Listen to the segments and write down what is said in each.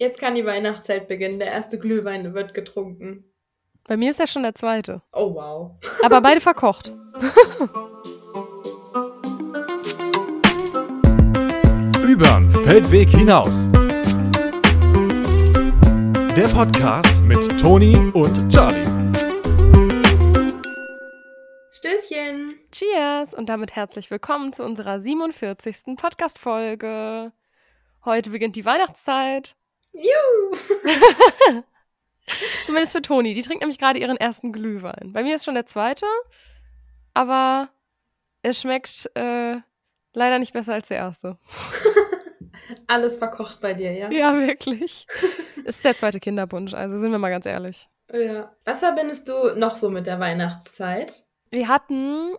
Jetzt kann die Weihnachtszeit beginnen. Der erste Glühwein wird getrunken. Bei mir ist ja schon der zweite. Oh wow. Aber beide verkocht. Übern Feldweg hinaus. Der Podcast mit Toni und Charlie. Stößchen. Cheers und damit herzlich willkommen zu unserer 47. Podcast-Folge. Heute beginnt die Weihnachtszeit. Juhu. Zumindest für Toni. Die trinkt nämlich gerade ihren ersten Glühwein. Bei mir ist schon der zweite, aber es schmeckt äh, leider nicht besser als der erste. Alles verkocht bei dir, ja? Ja, wirklich. ist der zweite Kinderbunsch, also sind wir mal ganz ehrlich. Ja. Was verbindest du noch so mit der Weihnachtszeit? Wir hatten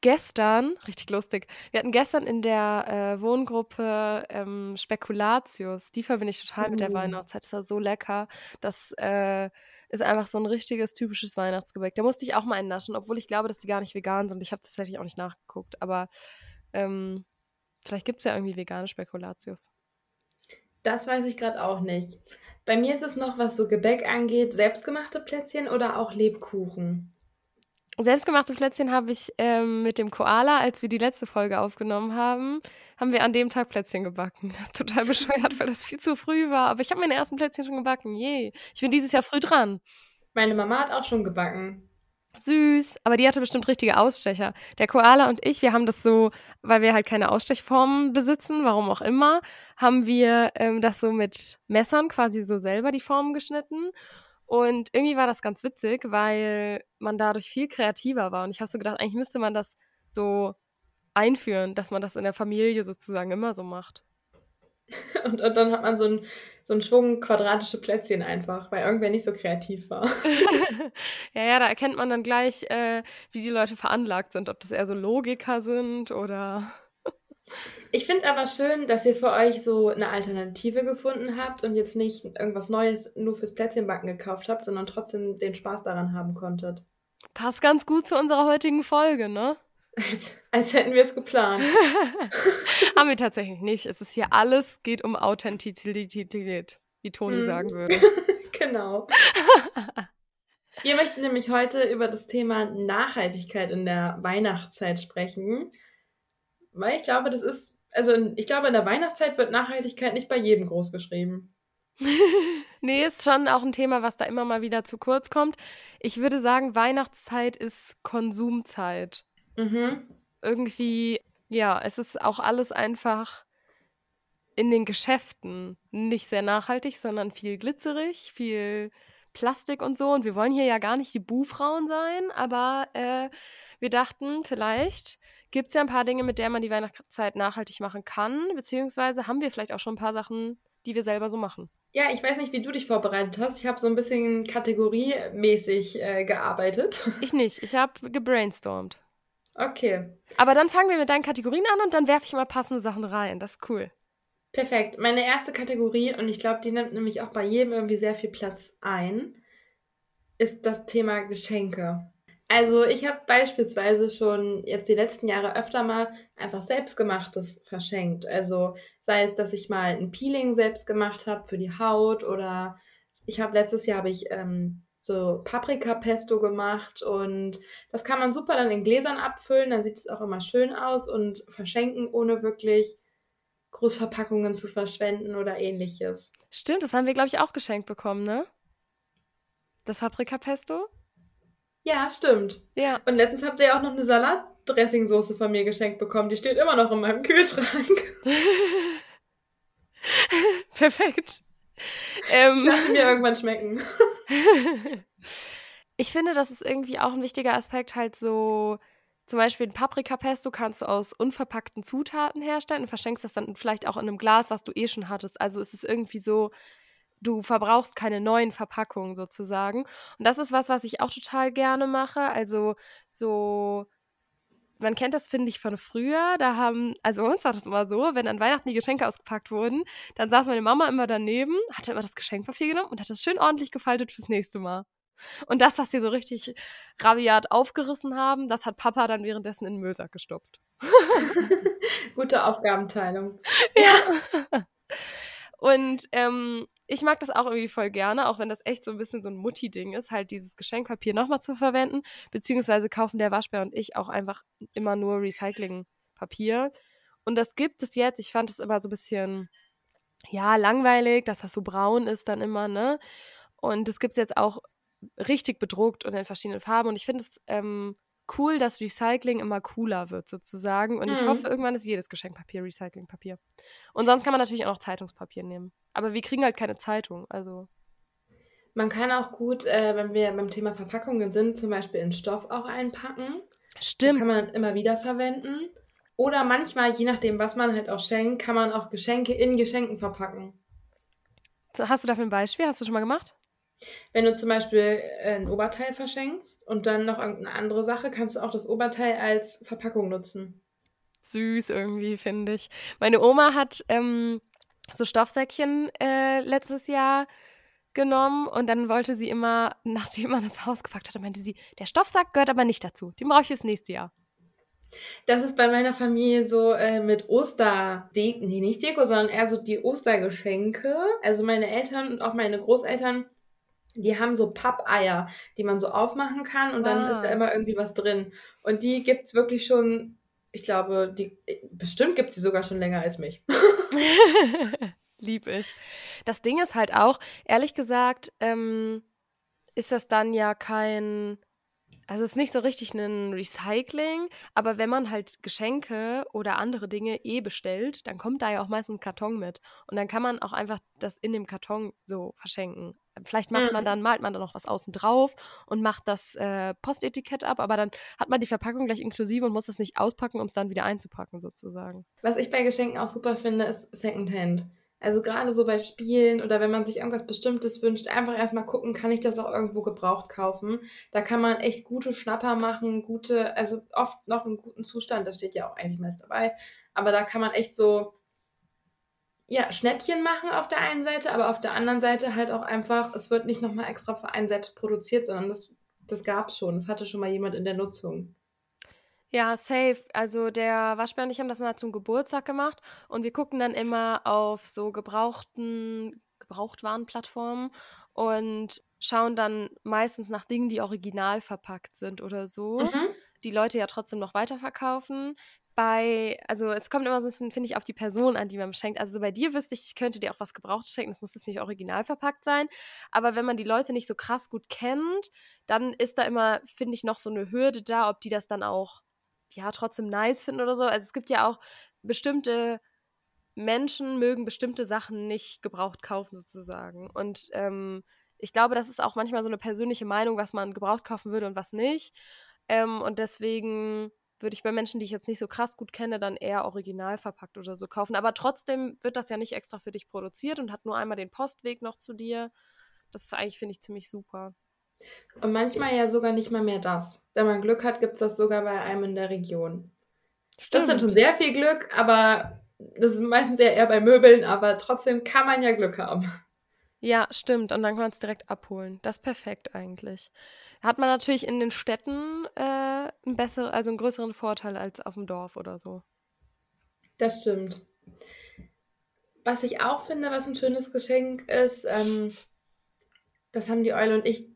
gestern, richtig lustig, wir hatten gestern in der äh, Wohngruppe ähm, Spekulatius. Die verbinde ich total mit der Uh. Weihnachtszeit. Das war so lecker. Das äh, ist einfach so ein richtiges, typisches Weihnachtsgebäck. Da musste ich auch mal einen naschen, obwohl ich glaube, dass die gar nicht vegan sind. Ich habe tatsächlich auch nicht nachgeguckt, aber ähm, vielleicht gibt es ja irgendwie vegane Spekulatius. Das weiß ich gerade auch nicht. Bei mir ist es noch, was so Gebäck angeht, selbstgemachte Plätzchen oder auch Lebkuchen. Selbstgemachte Plätzchen habe ich ähm, mit dem Koala, als wir die letzte Folge aufgenommen haben, haben wir an dem Tag Plätzchen gebacken. Total bescheuert, weil das viel zu früh war. Aber ich habe meine ersten Plätzchen schon gebacken. Yay. Ich bin dieses Jahr früh dran. Meine Mama hat auch schon gebacken. Süß. Aber die hatte bestimmt richtige Ausstecher. Der Koala und ich, wir haben das so, weil wir halt keine Ausstechformen besitzen, warum auch immer, haben wir ähm, das so mit Messern quasi so selber die Formen geschnitten. Und irgendwie war das ganz witzig, weil man dadurch viel kreativer war. Und ich habe so gedacht, eigentlich müsste man das so einführen, dass man das in der Familie sozusagen immer so macht. Und, und dann hat man so einen so einen Schwung quadratische Plätzchen einfach, weil irgendwer nicht so kreativ war. ja, ja, da erkennt man dann gleich, äh, wie die Leute veranlagt sind, ob das eher so Logiker sind oder. Ich finde aber schön, dass ihr für euch so eine Alternative gefunden habt und jetzt nicht irgendwas Neues nur fürs Plätzchenbacken gekauft habt, sondern trotzdem den Spaß daran haben konntet. Passt ganz gut zu unserer heutigen Folge, ne? Als, als hätten wir es geplant. Haben wir tatsächlich nicht. Es ist hier alles geht um Authentizität, wie Toni Mhm. sagen würde. genau. Wir möchten nämlich heute über das Thema Nachhaltigkeit in der Weihnachtszeit sprechen, weil ich glaube, das ist, also in, ich glaube, in der Weihnachtszeit wird Nachhaltigkeit nicht bei jedem groß geschrieben. nee, ist schon auch ein Thema, was da immer mal wieder zu kurz kommt. Ich würde sagen, Weihnachtszeit ist Konsumzeit. Mhm. Irgendwie, ja, es ist auch alles einfach in den Geschäften nicht sehr nachhaltig, sondern viel glitzerig, viel Plastik und so. Und wir wollen hier ja gar nicht die Buhfrauen sein, aber äh, wir dachten, vielleicht gibt es ja ein paar Dinge, mit denen man die Weihnachtszeit nachhaltig machen kann, beziehungsweise haben wir vielleicht auch schon ein paar Sachen, die wir selber so machen. Ja, ich weiß nicht, wie du dich vorbereitet hast. Ich habe so ein bisschen kategoriemäßig äh, gearbeitet. Ich nicht, ich habe gebrainstormt. Okay, Aber dann fangen wir mit deinen Kategorien an und dann werfe ich mal passende Sachen rein. Das ist cool. perfekt. Meine erste Kategorie, und ich glaube, die nimmt nämlich auch bei jedem irgendwie sehr viel Platz ein, ist das Thema Geschenke. Also ich habe beispielsweise schon jetzt die letzten Jahre öfter mal einfach selbstgemachtes verschenkt. Also sei es, dass ich mal ein Peeling selbst gemacht habe für die Haut oder ich habe letztes Jahr habe ich ähm, so Paprika-Pesto gemacht und das kann man super dann in Gläsern abfüllen, dann sieht es auch immer schön aus und verschenken, ohne wirklich Großverpackungen zu verschwenden oder ähnliches. Stimmt, das haben wir, glaube ich, auch geschenkt bekommen, ne? Das Paprika-Pesto? Ja, stimmt. Ja. Und letztens habt ihr ja auch noch eine Salatdressingsoße von mir geschenkt bekommen. Die steht immer noch in meinem Kühlschrank. Perfekt. Ich Ähm, lasse mir irgendwann schmecken. ich finde, das ist irgendwie auch ein wichtiger Aspekt, halt so, zum Beispiel ein Paprika-Pesto kannst du aus unverpackten Zutaten herstellen und verschenkst das dann vielleicht auch in einem Glas, was du eh schon hattest. Also es ist irgendwie so, du verbrauchst keine neuen Verpackungen sozusagen. Und das ist was, was ich auch total gerne mache. Also so, man kennt das, finde ich, von früher. Da haben, also bei uns war das immer so, wenn an Weihnachten die Geschenke ausgepackt wurden, dann saß meine Mama immer daneben, hat immer das Geschenkpapier genommen und hat das schön ordentlich gefaltet fürs nächste Mal. Und das, was wir so richtig rabiat aufgerissen haben, das hat Papa dann währenddessen in den Müllsack gestopft. Gute Aufgabenteilung. Ja. Und ähm, ich mag das auch irgendwie voll gerne, auch wenn das echt so ein bisschen so ein Mutti-Ding ist, halt dieses Geschenkpapier nochmal zu verwenden. Beziehungsweise kaufen der Waschbär und ich auch einfach immer nur Recyclingpapier. Und das gibt es jetzt. Ich fand es immer so ein bisschen, ja, langweilig, dass das so braun ist dann immer, ne? Und das gibt es jetzt auch richtig bedruckt und in verschiedenen Farben. Und ich finde es ähm, cool, dass Recycling immer cooler wird, sozusagen. Und mhm. ich hoffe, irgendwann ist jedes Geschenkpapier Recyclingpapier. Und sonst kann man natürlich auch noch Zeitungspapier nehmen. Aber wir kriegen halt keine Zeitung, also. Man kann auch gut, äh, wenn wir beim Thema Verpackungen sind, zum Beispiel in Stoff auch einpacken. Stimmt. Das kann man immer wieder verwenden. Oder manchmal, je nachdem, was man halt auch schenkt, kann man auch Geschenke in Geschenken verpacken. So, hast du dafür ein Beispiel? Hast du schon mal gemacht? Wenn du zum Beispiel äh, ein Oberteil verschenkst und dann noch irgendeine andere Sache, kannst du auch das Oberteil als Verpackung nutzen. Süß irgendwie, finde ich. Meine Oma hat ähm, so Stoffsäckchen äh, letztes Jahr genommen und dann wollte sie immer, nachdem man das Haus gepackt hatte, meinte sie, der Stoffsack gehört aber nicht dazu. Den brauche ich fürs nächste Jahr. Das ist bei meiner Familie so äh, mit Osterdeko, nee, nicht Deko, sondern eher so die Ostergeschenke. Also meine Eltern und auch meine Großeltern die haben so Pappeier, die man so aufmachen kann und dann ah. ist da ah. immer irgendwie was drin. Und die gibt es wirklich schon, ich glaube, die bestimmt gibt sie sogar schon länger als mich. Lieb ich. Das Ding ist halt auch, ehrlich gesagt, ähm, ist das dann ja kein also es ist nicht so richtig ein Recycling, aber wenn man halt Geschenke oder andere Dinge eh bestellt, dann kommt da ja auch meistens ein Karton mit. Und dann kann man auch einfach das in dem Karton so verschenken. Vielleicht macht man mhm. dann, malt man dann noch was außen drauf und macht das äh, Postetikett ab, aber dann hat man die Verpackung gleich inklusive und muss es nicht auspacken, um es dann wieder einzupacken, sozusagen. Was ich bei Geschenken auch super finde, ist Secondhand. Also gerade so bei Spielen oder wenn man sich irgendwas Bestimmtes wünscht, einfach erstmal gucken, kann ich das auch irgendwo gebraucht kaufen. Da kann man echt gute Schnapper machen, gute, also oft noch in guten Zustand, das steht ja auch eigentlich meist dabei. Aber da kann man echt so, ja, Schnäppchen machen auf der einen Seite, aber auf der anderen Seite halt auch einfach, es wird nicht nochmal extra für einen selbst produziert, sondern das, das gab es schon. Das hatte schon mal jemand in der Nutzung. Ja, safe. Also der Waschbär und ich haben das mal zum Geburtstag gemacht und wir gucken dann immer auf so gebrauchten Gebrauchtwarenplattformen und schauen dann meistens nach Dingen, die original verpackt sind oder so. Mhm. Die Leute ja trotzdem noch weiterverkaufen. Bei, also es kommt immer so ein bisschen, finde ich, auf die Person an, die man schenkt. Also so bei dir wüsste ich, ich könnte dir auch was gebraucht schenken, das muss jetzt nicht original verpackt sein. Aber wenn man die Leute nicht so krass gut kennt, dann ist da immer, finde ich, noch so eine Hürde da, ob die das dann auch ja trotzdem nice finden oder so. Also es gibt ja auch bestimmte Menschen mögen bestimmte Sachen nicht gebraucht kaufen sozusagen. Und ähm, ich glaube, das ist auch manchmal so eine persönliche Meinung, was man gebraucht kaufen würde und was nicht. Ähm, und deswegen würde ich bei Menschen, die ich jetzt nicht so krass gut kenne, dann eher original verpackt oder so kaufen. Aber trotzdem wird das ja nicht extra für dich produziert und hat nur einmal den Postweg noch zu dir. Das ist eigentlich, finde ich, ziemlich super. Und manchmal ja sogar nicht mal mehr das. Wenn man Glück hat, gibt es das sogar bei einem in der Region. Stimmt. Das ist dann schon sehr viel Glück, aber das ist meistens ja eher bei Möbeln, aber trotzdem kann man ja Glück haben. Ja, stimmt. Und dann kann man es direkt abholen. Das ist perfekt eigentlich. Hat man natürlich in den Städten äh, einen besseren, also einen größeren Vorteil als auf dem Dorf oder so. Das stimmt. Was ich auch finde, was ein schönes Geschenk ist, ähm, das haben die Eule und ich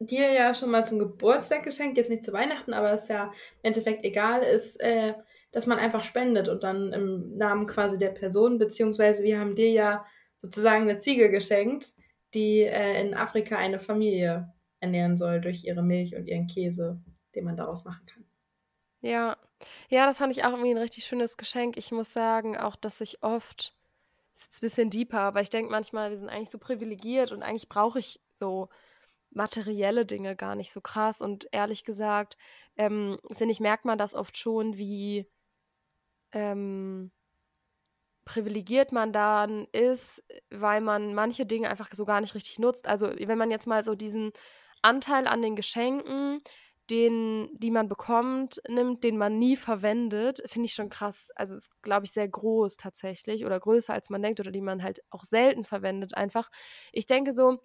dir ja schon mal zum Geburtstag geschenkt, jetzt nicht zu Weihnachten, aber ist ja im Endeffekt egal, ist, äh, dass man einfach spendet und dann im Namen quasi der Person, beziehungsweise wir haben dir ja sozusagen eine Ziege geschenkt, die äh, in Afrika eine Familie ernähren soll durch ihre Milch und ihren Käse, den man daraus machen kann. Ja, ja, das fand ich auch irgendwie ein richtig schönes Geschenk. Ich muss sagen, auch, dass ich oft, ist jetzt ein bisschen deeper, aber ich denke manchmal, wir sind eigentlich so privilegiert und eigentlich brauche ich so materielle Dinge gar nicht so krass. Und ehrlich gesagt, ähm, finde ich, merkt man das oft schon, wie ähm, privilegiert man dann ist, weil man manche Dinge einfach so gar nicht richtig nutzt. Also wenn man jetzt mal so diesen Anteil an den Geschenken, den, die man bekommt, nimmt, den man nie verwendet, finde ich schon krass. Also ist, glaube ich, sehr groß tatsächlich oder größer als man denkt oder die man halt auch selten verwendet einfach. Ich denke so,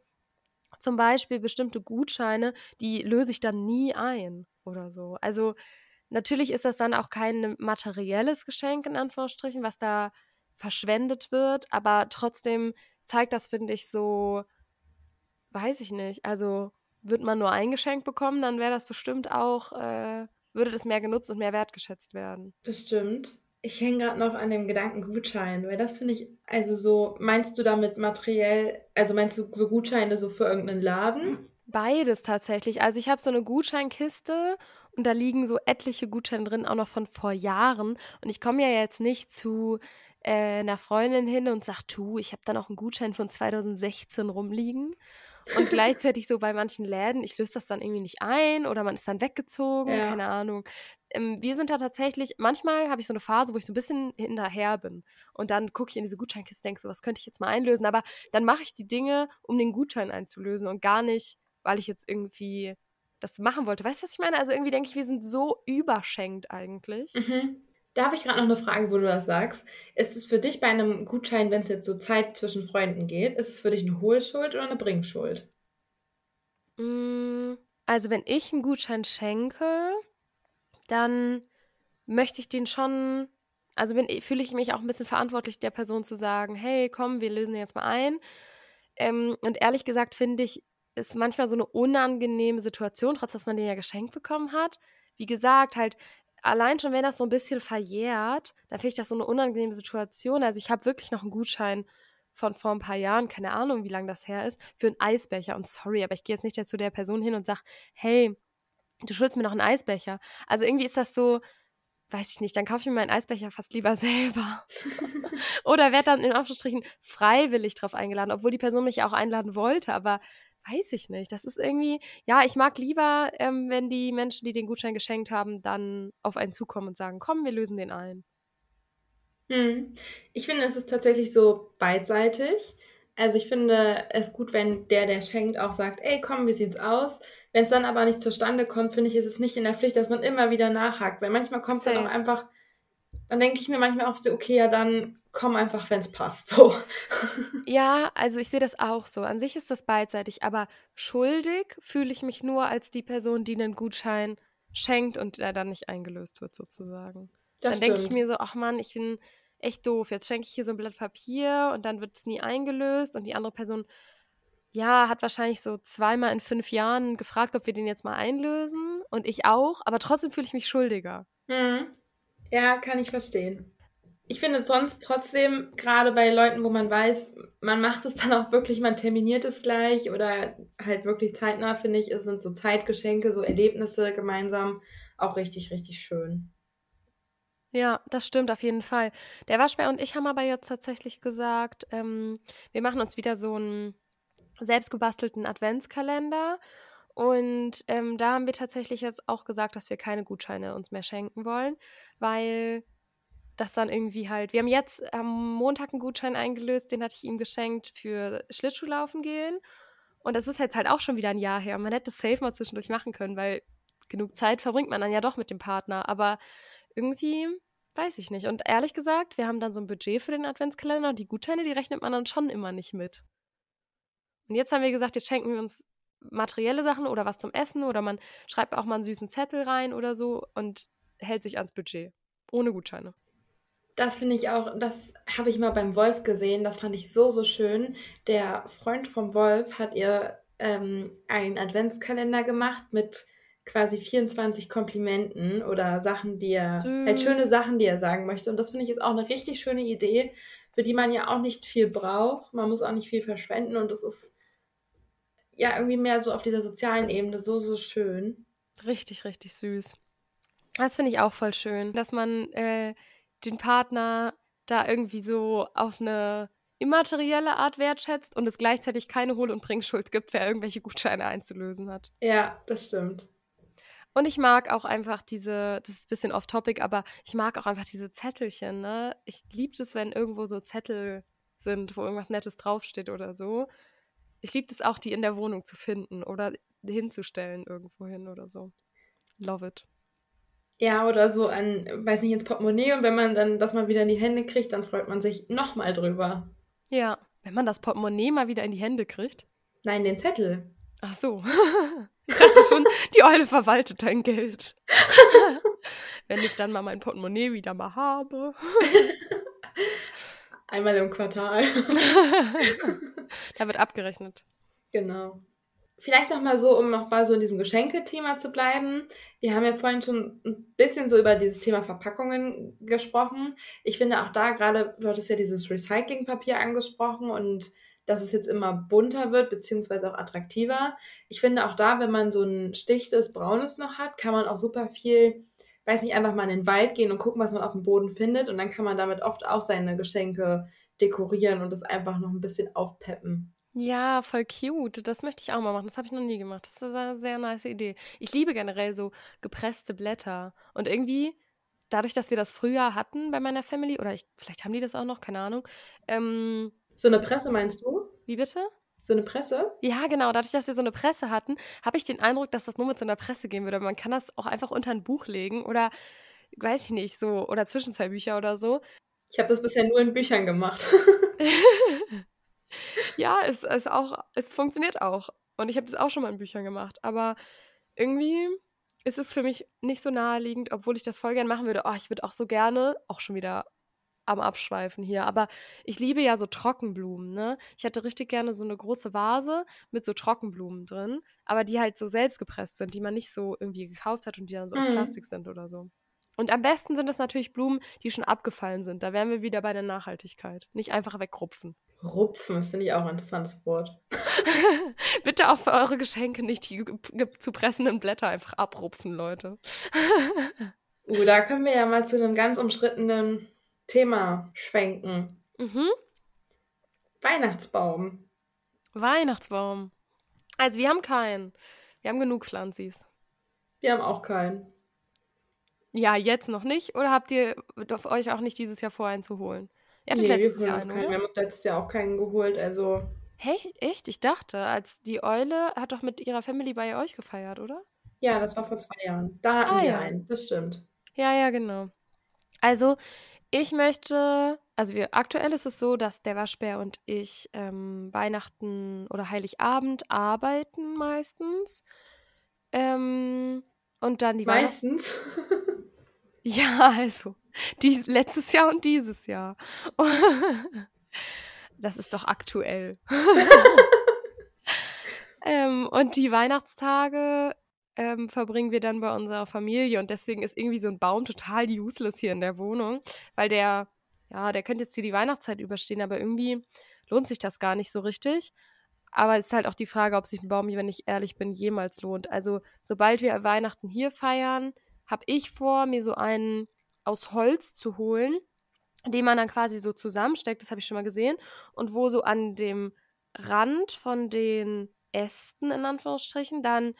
zum Beispiel bestimmte Gutscheine, die löse ich dann nie ein oder so. Also natürlich ist das dann auch kein materielles Geschenk in Anführungsstrichen, was da verschwendet wird, aber trotzdem zeigt das, finde ich, so, weiß ich nicht. Also wird man nur ein Geschenk bekommen, dann wäre das bestimmt auch, äh, würde das mehr genutzt und mehr wertgeschätzt werden. Das stimmt. Ich hänge gerade noch an dem Gedanken Gutschein, weil das finde ich, also so, meinst du damit materiell, also meinst du so Gutscheine so für irgendeinen Laden? Beides tatsächlich. Also ich habe so eine Gutscheinkiste und da liegen so etliche Gutscheine drin, auch noch von vor Jahren. Und ich komme ja jetzt nicht zu äh, einer Freundin hin und sage, du, ich habe da noch einen Gutschein von 2016 rumliegen. Und gleichzeitig so bei manchen Läden, ich löse das dann irgendwie nicht ein oder man ist dann weggezogen, Ja. keine Ahnung. Ähm, wir sind da tatsächlich, manchmal habe ich so eine Phase, wo ich so ein bisschen hinterher bin. Und dann gucke ich in diese Gutscheinkiste, denke so, was könnte ich jetzt mal einlösen? Aber dann mache ich die Dinge, um den Gutschein einzulösen und gar nicht, weil ich jetzt irgendwie das machen wollte. Weißt du, was ich meine? Also irgendwie denke ich, wir sind so überschenkt eigentlich. Mhm. Da habe ich gerade noch eine Frage, wo du das sagst. Ist es für dich bei einem Gutschein, wenn es jetzt so Zeit zwischen Freunden geht, ist es für dich eine Hohlschuld oder eine Bringschuld? Mm, Also, wenn ich einen Gutschein schenke, dann möchte ich den schon, also fühle ich mich auch ein bisschen verantwortlich, der Person zu sagen, hey, komm, wir lösen jetzt mal ein. Ähm, und ehrlich gesagt finde ich, ist manchmal so eine unangenehme Situation, trotz dass man den ja geschenkt bekommen hat. Wie gesagt, halt allein schon, wenn das so ein bisschen verjährt, dann finde ich das so eine unangenehme Situation. Also ich habe wirklich noch einen Gutschein von vor ein paar Jahren, keine Ahnung, wie lange das her ist, für einen Eisbecher. Und sorry, aber ich gehe jetzt nicht zu der Person hin und sage, hey, du schuldest mir noch einen Eisbecher. Also irgendwie ist das so, weiß ich nicht, dann kaufe ich mir meinen Eisbecher fast lieber selber. Oder werde dann in Anführungsstrichen freiwillig drauf eingeladen, obwohl die Person mich auch einladen wollte, aber weiß ich nicht. Das ist irgendwie, ja, ich mag lieber, ähm, wenn die Menschen, die den Gutschein geschenkt haben, dann auf einen zukommen und sagen, komm, wir lösen den ein. Hm. Ich finde, es ist tatsächlich so beidseitig. Also ich finde es gut, wenn der, der schenkt, auch sagt, ey, komm, wie sieht's aus? Wenn es dann aber nicht zustande kommt, finde ich, ist es nicht in der Pflicht, dass man immer wieder nachhakt. Weil manchmal kommt es dann auch einfach, dann denke ich mir manchmal auch so, okay, ja, dann komm einfach, wenn es passt. So. Ja, also ich sehe das auch so. An sich ist das beidseitig, aber schuldig fühle ich mich nur als die Person, die einen Gutschein schenkt und der dann nicht eingelöst wird, sozusagen. Das dann denke ich mir so, ach Mann, ich bin echt doof. Jetzt schenke ich hier so ein Blatt Papier und dann wird es nie eingelöst und die andere Person, ja, hat wahrscheinlich so zweimal in fünf Jahren gefragt, ob wir den jetzt mal einlösen und ich auch, aber trotzdem fühle ich mich schuldiger. Hm. Ja, kann ich verstehen. Ich finde sonst trotzdem, gerade bei Leuten, wo man weiß, man macht es dann auch wirklich, man terminiert es gleich oder halt wirklich zeitnah, finde ich, es sind so Zeitgeschenke, so Erlebnisse gemeinsam auch richtig, richtig schön. Ja, das stimmt auf jeden Fall. Der Waschbär und ich haben aber jetzt tatsächlich gesagt, ähm, wir machen uns wieder so einen selbstgebastelten Adventskalender. Und ähm, da haben wir tatsächlich jetzt auch gesagt, dass wir keine Gutscheine uns mehr schenken wollen, weil das dann irgendwie halt. Wir haben jetzt am Montag einen Gutschein eingelöst, den hatte ich ihm geschenkt für Schlittschuhlaufen gehen. Und das ist jetzt halt auch schon wieder ein Jahr her. Man hätte es safe mal zwischendurch machen können, weil genug Zeit verbringt man dann ja doch mit dem Partner. Aber irgendwie weiß ich nicht. Und ehrlich gesagt, wir haben dann so ein Budget für den Adventskalender und die Gutscheine, die rechnet man dann schon immer nicht mit. Und jetzt haben wir gesagt, jetzt schenken wir uns materielle Sachen oder was zum Essen oder man schreibt auch mal einen süßen Zettel rein oder so und hält sich ans Budget. Ohne Gutscheine. Das finde ich auch, das habe ich mal beim Wolf gesehen, das fand ich so, so schön. Der Freund vom Wolf hat ihr ähm, einen Adventskalender gemacht mit quasi 24 Komplimenten oder Sachen, die er, halt schöne Sachen, die er sagen möchte. Und das finde ich ist auch eine richtig schöne Idee, für die man ja auch nicht viel braucht. Man muss auch nicht viel verschwenden und das ist ja irgendwie mehr so auf dieser sozialen Ebene so, so schön. Richtig, richtig süß. Das finde ich auch voll schön, dass man äh, den Partner da irgendwie so auf eine immaterielle Art wertschätzt und es gleichzeitig keine Hohl- und Bringschuld gibt, wer irgendwelche Gutscheine einzulösen hat. Ja, das stimmt. Und ich mag auch einfach diese, das ist ein bisschen off-topic, aber ich mag auch einfach diese Zettelchen, ne? Ich liebe es, wenn irgendwo so Zettel sind, wo irgendwas Nettes draufsteht oder so. Ich liebe es auch, die in der Wohnung zu finden oder hinzustellen irgendwo hin oder so. Love it. Ja, oder so an, weiß nicht, ins Portemonnaie und wenn man dann das mal wieder in die Hände kriegt, dann freut man sich nochmal drüber. Ja, wenn man das Portemonnaie mal wieder in die Hände kriegt. Nein, den Zettel. Ach so. Ich dachte schon, die Eule verwaltet dein Geld. Wenn ich dann mal mein Portemonnaie wieder mal habe. Einmal im Quartal. da wird abgerechnet. Genau. Vielleicht nochmal so, um nochmal so in diesem Geschenkethema zu bleiben. Wir haben ja vorhin schon ein bisschen so über dieses Thema Verpackungen gesprochen. Ich finde auch da gerade, du hattest ja dieses Recyclingpapier angesprochen und dass es jetzt immer bunter wird, beziehungsweise auch attraktiver. Ich finde auch da, wenn man so ein stichtes Braunes noch hat, kann man auch super viel, weiß nicht, einfach mal in den Wald gehen und gucken, was man auf dem Boden findet. Und dann kann man damit oft auch seine Geschenke dekorieren und das einfach noch ein bisschen aufpeppen. Ja, voll cute. Das möchte ich auch mal machen. Das habe ich noch nie gemacht. Das ist eine sehr nice Idee. Ich liebe generell so gepresste Blätter. Und irgendwie, dadurch, dass wir das früher hatten bei meiner Family, oder ich, vielleicht haben die das auch noch, keine Ahnung. Ähm, so eine Presse meinst du? Wie bitte? So eine Presse? Ja, genau. Dadurch, dass wir so eine Presse hatten, habe ich den Eindruck, dass das nur mit so einer Presse gehen würde. Man kann das auch einfach unter ein Buch legen oder, weiß ich nicht, so, oder zwischen zwei Bücher oder so. Ich habe das bisher nur in Büchern gemacht. ja, es, es, auch, es funktioniert auch. Und ich habe das auch schon mal in Büchern gemacht. Aber irgendwie ist es für mich nicht so naheliegend, obwohl ich das voll gerne machen würde. Oh, ich würde auch so gerne, auch schon wieder am Abschweifen hier, aber ich liebe ja so Trockenblumen, ne? Ich hätte richtig gerne so eine große Vase mit so Trockenblumen drin, aber die halt so selbst gepresst sind, die man nicht so irgendwie gekauft hat und die dann so aus mhm. Plastik sind oder so. Und am besten sind es natürlich Blumen, die schon abgefallen sind. Da wären wir wieder bei der Nachhaltigkeit. Nicht einfach wegrupfen. Rupfen, das finde ich auch ein interessantes Wort. Bitte auch für eure Geschenke nicht die zu pressenden Blätter einfach abrupfen, Leute. uh, da können wir ja mal zu einem ganz umstrittenen Thema schwenken. Mhm. Weihnachtsbaum. Weihnachtsbaum. Also wir haben keinen. Wir haben genug Pflanzis. Wir haben auch keinen. Ja, jetzt noch nicht. Oder habt ihr euch auch nicht dieses Jahr vor, einen zu holen? Hattet nee, letztes wir Jahr einen, keinen. Wir haben letztes Jahr auch keinen geholt, also. Hey, echt? Ich dachte, als die Eule hat doch mit ihrer Family bei euch gefeiert, oder? Ja, das war vor zwei Jahren. Da hatten ah, wir ja. einen, das stimmt. Ja, ja, genau. Also, ich möchte, also wir, aktuell ist es so, dass der Waschbär und ich ähm, Weihnachten oder Heiligabend arbeiten meistens. Ähm, und dann die Meistens? Ja, also dies, letztes Jahr und dieses Jahr. das ist doch aktuell. ähm, und die Weihnachtstage ähm, verbringen wir dann bei unserer Familie und deswegen ist irgendwie so ein Baum total useless hier in der Wohnung, weil der, ja, der könnte jetzt hier die Weihnachtszeit überstehen, aber irgendwie lohnt sich das gar nicht so richtig. Aber es ist halt auch die Frage, ob sich ein Baum, wenn ich ehrlich bin, jemals lohnt. Also sobald wir Weihnachten hier feiern, habe ich vor, mir so einen aus Holz zu holen, den man dann quasi so zusammensteckt, das habe ich schon mal gesehen, und wo so an dem Rand von den Ästen, in Anführungsstrichen, dann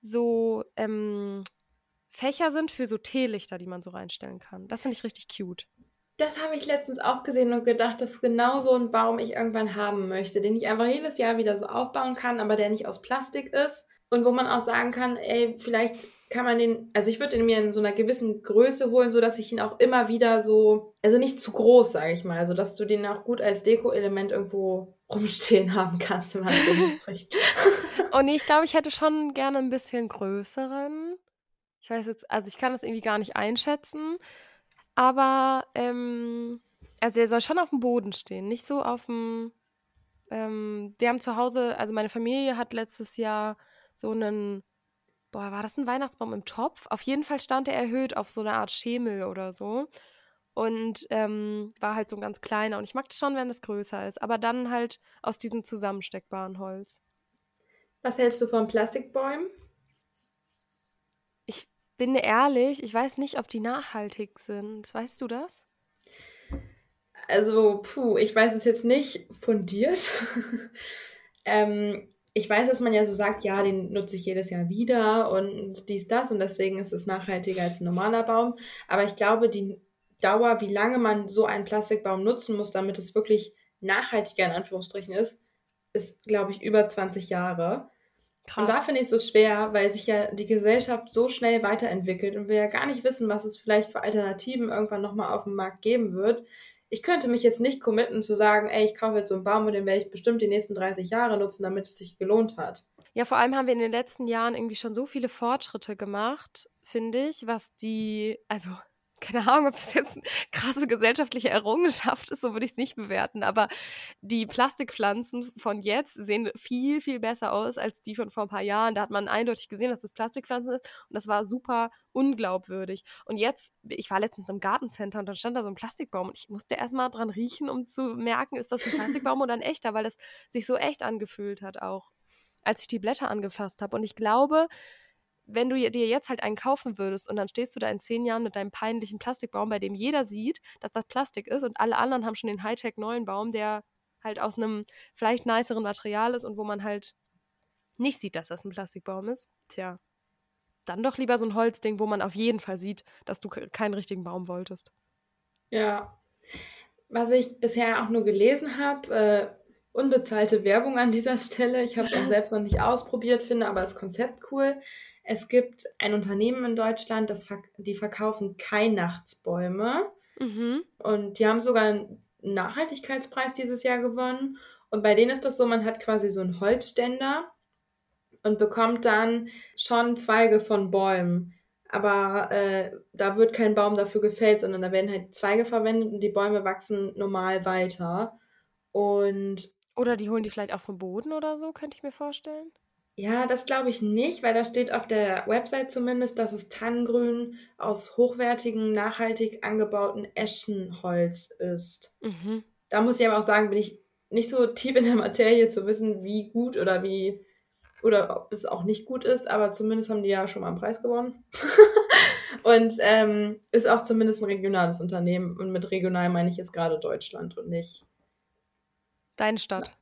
so ähm, Fächer sind für so Teelichter, die man so reinstellen kann. Das finde ich richtig cute. Das habe ich letztens auch gesehen und gedacht, dass genau so ein Baum ich irgendwann haben möchte, den ich einfach jedes Jahr wieder so aufbauen kann, aber der nicht aus Plastik ist und wo man auch sagen kann, ey, vielleicht kann man den, also ich würde ihn mir in so einer gewissen Größe holen, so dass ich ihn auch immer wieder so, also nicht zu groß, sage ich mal, also dass du den auch gut als Deko-Element irgendwo rumstehen haben kannst im Anführungsstrich. oh nee, ich glaube, ich hätte schon gerne ein bisschen größeren. Ich weiß jetzt, also ich kann das irgendwie gar nicht einschätzen, aber ähm, also er soll schon auf dem Boden stehen, nicht so auf dem. Ähm, wir haben zu Hause, also meine Familie hat letztes Jahr so einen boah, war das ein Weihnachtsbaum im Topf? Auf jeden Fall stand er erhöht auf so eine Art Schemel oder so. Und ähm, war halt so ein ganz kleiner. Und ich mag das schon, wenn es größer ist. Aber dann halt aus diesem zusammensteckbaren Holz. Was hältst du von Plastikbäumen? Ich bin ehrlich, ich weiß nicht, ob die nachhaltig sind. Weißt du das? Also, puh, ich weiß es jetzt nicht fundiert. ähm, ich weiß, dass man ja so sagt, ja, den nutze ich jedes Jahr wieder und dies, das und deswegen ist es nachhaltiger als ein normaler Baum. Aber ich glaube, die Dauer, wie lange man so einen Plastikbaum nutzen muss, damit es wirklich nachhaltiger in Anführungsstrichen ist, ist, glaube ich, über 20 Jahre. Krass. Und da finde ich es so schwer, weil sich ja die Gesellschaft so schnell weiterentwickelt und wir ja gar nicht wissen, was es vielleicht für Alternativen irgendwann nochmal auf dem Markt geben wird ich könnte mich jetzt nicht committen zu sagen, ey, ich kaufe jetzt so einen Baum und den werde ich bestimmt die nächsten 30 Jahre nutzen, damit es sich gelohnt hat. Ja, vor allem haben wir in den letzten Jahren irgendwie schon so viele Fortschritte gemacht, finde ich, was die, also keine Ahnung, ob das jetzt eine krasse gesellschaftliche Errungenschaft ist, so würde ich es nicht bewerten. Aber die Plastikpflanzen von jetzt sehen viel, viel besser aus als die von vor ein paar Jahren. Da hat man eindeutig gesehen, dass das Plastikpflanzen ist und das war super unglaubwürdig. Und jetzt, ich war letztens im Gartencenter und dann stand da so ein Plastikbaum und ich musste erstmal dran riechen, um zu merken, ist das ein Plastikbaum oder ein echter, weil das sich so echt angefühlt hat auch, als ich die Blätter angefasst habe. Und ich glaube, wenn du dir jetzt halt einen kaufen würdest und dann stehst du da in zehn Jahren mit deinem peinlichen Plastikbaum, bei dem jeder sieht, dass das Plastik ist und alle anderen haben schon den Hightech neuen Baum, der halt aus einem vielleicht niceren Material ist und wo man halt nicht sieht, dass das ein Plastikbaum ist. Tja, dann doch lieber so ein Holzding, wo man auf jeden Fall sieht, dass du keinen richtigen Baum wolltest. Ja. Was ich bisher auch nur gelesen habe, äh, unbezahlte Werbung an dieser Stelle. Ich habe es auch selbst noch nicht ausprobiert, finde aber das Konzept cool. Es gibt ein Unternehmen in Deutschland, das verk die verkaufen Weihnachtsbäume. Mhm. Und die haben sogar einen Nachhaltigkeitspreis dieses Jahr gewonnen. Und bei denen ist das so, man hat quasi so einen Holzständer und bekommt dann schon Zweige von Bäumen. Aber äh, da wird kein Baum dafür gefällt, sondern da werden halt Zweige verwendet und die Bäume wachsen normal weiter. Und oder die holen die vielleicht auch vom Boden oder so, könnte ich mir vorstellen. Ja, das glaube ich nicht, weil da steht auf der Website zumindest, dass es Tannengrün aus hochwertigem, nachhaltig angebauten Eschenholz ist. Mhm. Da muss ich aber auch sagen, bin ich nicht so tief in der Materie zu wissen, wie gut oder wie oder ob es auch nicht gut ist, aber zumindest haben die ja schon mal einen Preis gewonnen. und ähm, ist auch zumindest ein regionales Unternehmen. Und mit regional meine ich jetzt gerade Deutschland und nicht. Deine Stadt.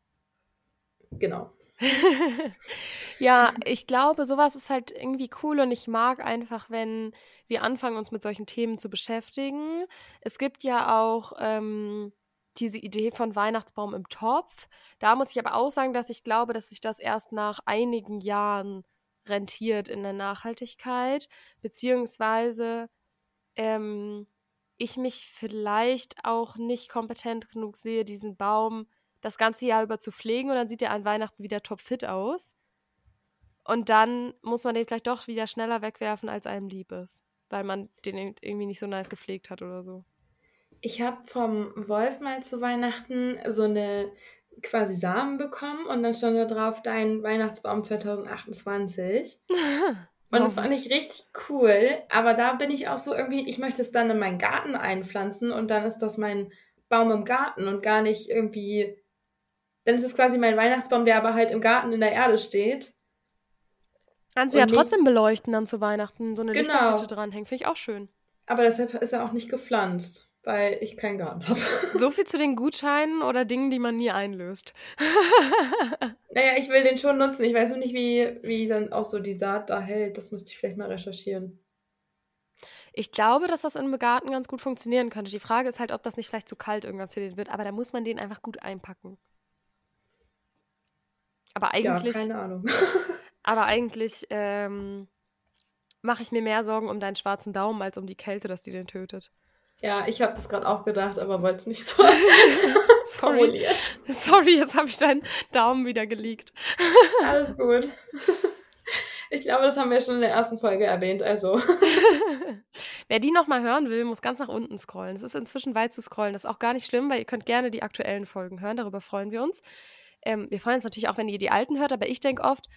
Genau. ja, ich glaube, sowas ist halt irgendwie cool und ich mag einfach, wenn wir anfangen, uns mit solchen Themen zu beschäftigen. Es gibt ja auch ähm, diese Idee von Weihnachtsbaum im Topf. Da muss ich aber auch sagen, dass ich glaube, dass sich das erst nach einigen Jahren rentiert in der Nachhaltigkeit, beziehungsweise ähm, ich mich vielleicht auch nicht kompetent genug sehe, diesen Baum das ganze Jahr über zu pflegen und dann sieht er an Weihnachten wieder topfit aus. Und dann muss man den vielleicht doch wieder schneller wegwerfen, als einem lieb ist, weil man den irgendwie nicht so nice gepflegt hat oder so. Ich habe vom Wolf mal zu Weihnachten so eine quasi Samen bekommen und dann stand da drauf dein Weihnachtsbaum 2028. Und das fand ich richtig cool, aber da bin ich auch so irgendwie, ich möchte es dann in meinen Garten einpflanzen und dann ist das mein Baum im Garten und gar nicht irgendwie dann ist es quasi mein Weihnachtsbaum, der aber halt im Garten in der Erde steht. Kannst du ja trotzdem beleuchten dann zu Weihnachten, so eine genau. Lichterkette dranhängen, finde ich auch schön. Aber deshalb ist er auch nicht gepflanzt, weil ich keinen Garten habe. So viel zu den Gutscheinen oder Dingen, die man nie einlöst. naja, ich will den schon nutzen. Ich weiß noch nicht, wie, wie dann auch so die Saat da hält. Das müsste ich vielleicht mal recherchieren. Ich glaube, dass das im Garten ganz gut funktionieren könnte. Die Frage ist halt, ob das nicht vielleicht zu kalt irgendwann für den wird. Aber da muss man den einfach gut einpacken. Aber eigentlich. Ja, keine Ahnung. aber eigentlich ähm, mache ich mir mehr Sorgen um deinen schwarzen Daumen als um die Kälte, dass die den tötet. Ja, ich habe das gerade auch gedacht, aber wollte es nicht so. Sorry. Sorry, jetzt habe ich deinen Daumen wieder geleakt. Alles gut. Ich glaube, das haben wir schon in der ersten Folge erwähnt, also. Wer die nochmal hören will, muss ganz nach unten scrollen. Es ist inzwischen weit zu scrollen. Das ist auch gar nicht schlimm, weil ihr könnt gerne die aktuellen Folgen hören. Darüber freuen wir uns. Ähm, wir freuen uns natürlich auch, wenn ihr die alten hört, aber ich denke oft,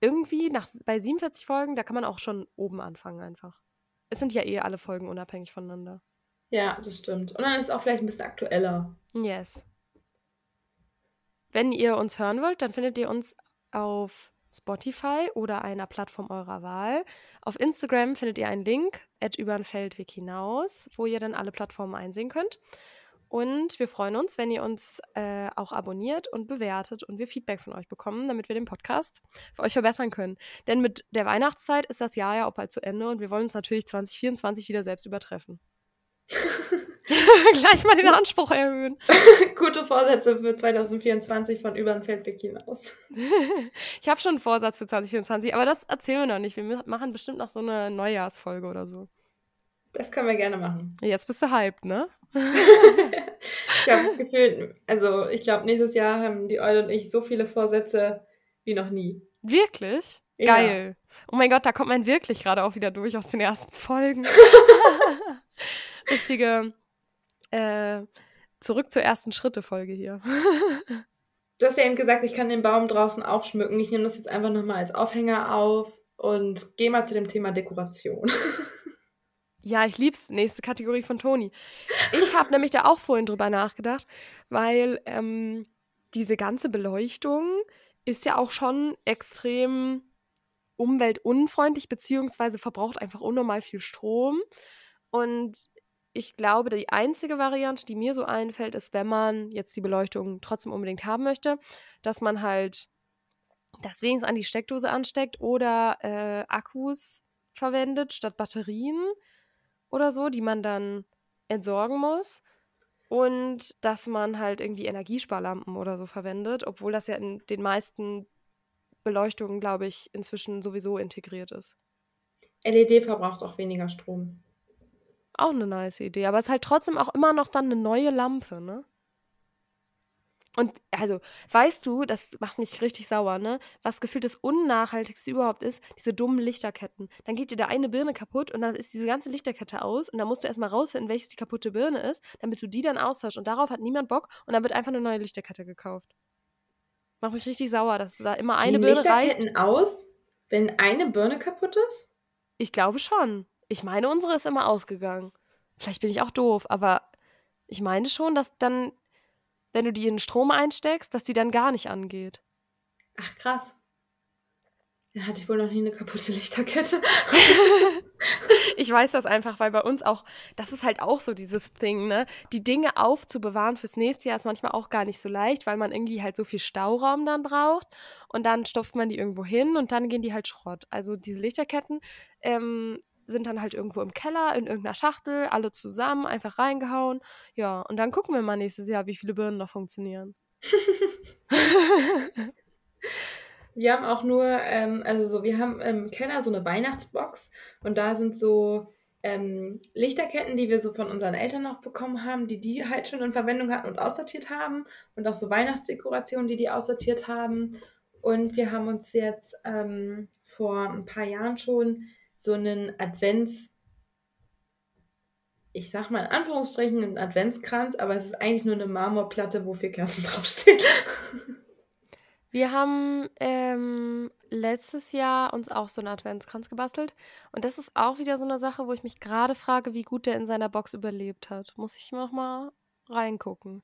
irgendwie nach, bei 47 Folgen, da kann man auch schon oben anfangen einfach. Es sind ja eh alle Folgen unabhängig voneinander. Ja, das stimmt. Und dann ist es auch vielleicht ein bisschen aktueller. Yes. Wenn ihr uns hören wollt, dann findet ihr uns auf Spotify oder einer Plattform eurer Wahl. Auf Instagram findet ihr einen Link, at über den Feldweg hinaus, wo ihr dann alle Plattformen einsehen könnt. Und wir freuen uns, wenn ihr uns äh, auch abonniert und bewertet und wir Feedback von euch bekommen, damit wir den Podcast für euch verbessern können. Denn mit der Weihnachtszeit ist das Jahr ja auch bald zu Ende und wir wollen uns natürlich 2024 wieder selbst übertreffen. Gleich mal den Anspruch erhöhen. Gute Vorsätze für 2024 von über den Feldweg hinaus. ich habe schon einen Vorsatz für 2024, aber das erzählen wir noch nicht. Wir machen bestimmt noch so eine Neujahrsfolge oder so. Das können wir gerne machen. Jetzt bist du hyped, ne? Ich habe das Gefühl, also ich glaube, nächstes Jahr haben die Eule und ich so viele Vorsätze wie noch nie. Wirklich? Geil. Ja. Oh mein Gott, da kommt man wirklich gerade auch wieder durch aus den ersten Folgen. Richtige äh, zurück zur ersten Schritte-Folge hier. du hast ja eben gesagt, ich kann den Baum draußen aufschmücken. Ich nehme das jetzt einfach nochmal als Aufhänger auf und gehe mal zu dem Thema Dekoration. Ja, ich lieb's. Nächste Kategorie von Toni. Ich habe nämlich da auch vorhin drüber nachgedacht, weil ähm, diese ganze Beleuchtung ist ja auch schon extrem umweltunfreundlich, beziehungsweise verbraucht einfach unnormal viel Strom. Und ich glaube, die einzige Variante, die mir so einfällt, ist, wenn man jetzt die Beleuchtung trotzdem unbedingt haben möchte, dass man halt das wenigstens an die Steckdose ansteckt oder äh, Akkus verwendet statt Batterien oder so, die man dann entsorgen muss. Und dass man halt irgendwie Energiesparlampen oder so verwendet, obwohl das ja in den meisten Beleuchtungen, glaube ich, inzwischen sowieso integriert ist. LED verbraucht auch weniger Strom. Auch eine nice Idee, aber es ist halt trotzdem auch immer noch dann eine neue Lampe, ne? Und also, weißt du, das macht mich richtig sauer, ne? Was gefühlt das Unnachhaltigste überhaupt ist, diese dummen Lichterketten. Dann geht dir da eine Birne kaputt und dann ist diese ganze Lichterkette aus und dann musst du erstmal rausfinden, welches die kaputte Birne ist, damit du die dann austauschst. Und darauf hat niemand Bock und dann wird einfach eine neue Lichterkette gekauft. Macht mich richtig sauer, dass da immer eine Gehen Birne Lichterketten reicht. aus, wenn eine Birne kaputt ist? Ich glaube schon. Ich meine, unsere ist immer ausgegangen. Vielleicht bin ich auch doof, aber ich meine schon, dass dann wenn du die in den Strom einsteckst, dass die dann gar nicht angeht. Ach, krass. Ja, hatte ich wohl noch nie eine kaputte Lichterkette. ich weiß das einfach, weil bei uns auch, das ist halt auch so dieses Ding, ne? Die Dinge aufzubewahren fürs nächste Jahr ist manchmal auch gar nicht so leicht, weil man irgendwie halt so viel Stauraum dann braucht und dann stopft man die irgendwo hin und dann gehen die halt Schrott. Also diese Lichterketten ähm, sind dann halt irgendwo im Keller, in irgendeiner Schachtel, alle zusammen, einfach reingehauen. Ja, und dann gucken wir mal nächstes Jahr, wie viele Birnen noch funktionieren. wir haben auch nur, ähm, also so, wir haben im Keller so eine Weihnachtsbox und da sind so ähm, Lichterketten, die wir so von unseren Eltern noch bekommen haben, die die halt schon in Verwendung hatten und aussortiert haben und auch so Weihnachtsdekorationen, die die aussortiert haben. Und wir haben uns jetzt ähm, vor ein paar Jahren schon so einen Advents, ich sag mal in Anführungsstrichen, einen Adventskranz, aber es ist eigentlich nur eine Marmorplatte, wo vier Kerzen draufstehen. Wir haben ähm, letztes Jahr uns auch so einen Adventskranz gebastelt. Und das ist auch wieder so eine Sache, wo ich mich gerade frage, wie gut der in seiner Box überlebt hat. Muss ich noch mal reingucken.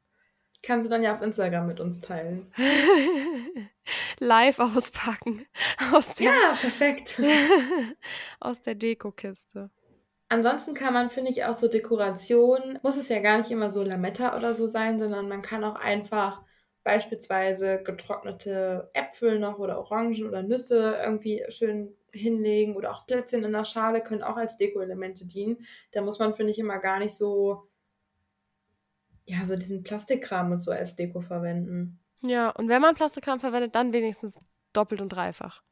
Kannst du dann ja auf Instagram mit uns teilen. Live auspacken. Aus der, ja, perfekt. aus der Dekokiste. Ansonsten kann man, finde ich, auch so Dekoration, muss es ja gar nicht immer so Lametta oder so sein, sondern man kann auch einfach beispielsweise getrocknete Äpfel noch oder Orangen oder Nüsse irgendwie schön hinlegen oder auch Plätzchen in der Schale können auch als Deko-Elemente dienen. Da muss man, finde ich, immer gar nicht so ja, so diesen Plastikkram und so als Deko verwenden. Ja, und wenn man Plastikkram verwendet, dann wenigstens doppelt und dreifach.